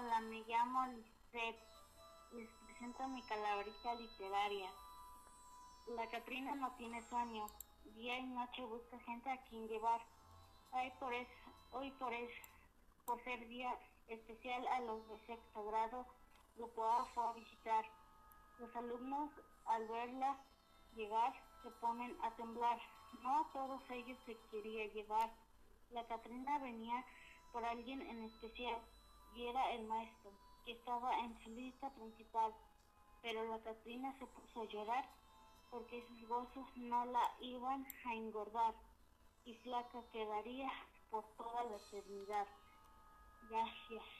Hola, me llamo Lisette. Les presento mi calaverita literaria. La Catrina no tiene sueño. Día y noche busca gente a quien llevar. Hoy por, es, hoy por, es, por ser día especial a los de sexto grado, Grupo A fue a visitar. Los alumnos al verla llegar se ponen a temblar. No a todos ellos se quería llevar. La Catrina venía por alguien en especial y era el maestro, que estaba en su lista principal. Pero la Catrina se puso a llorar porque sus gozos no la iban a engordar y flaca quedaría por toda la eternidad. Gracias.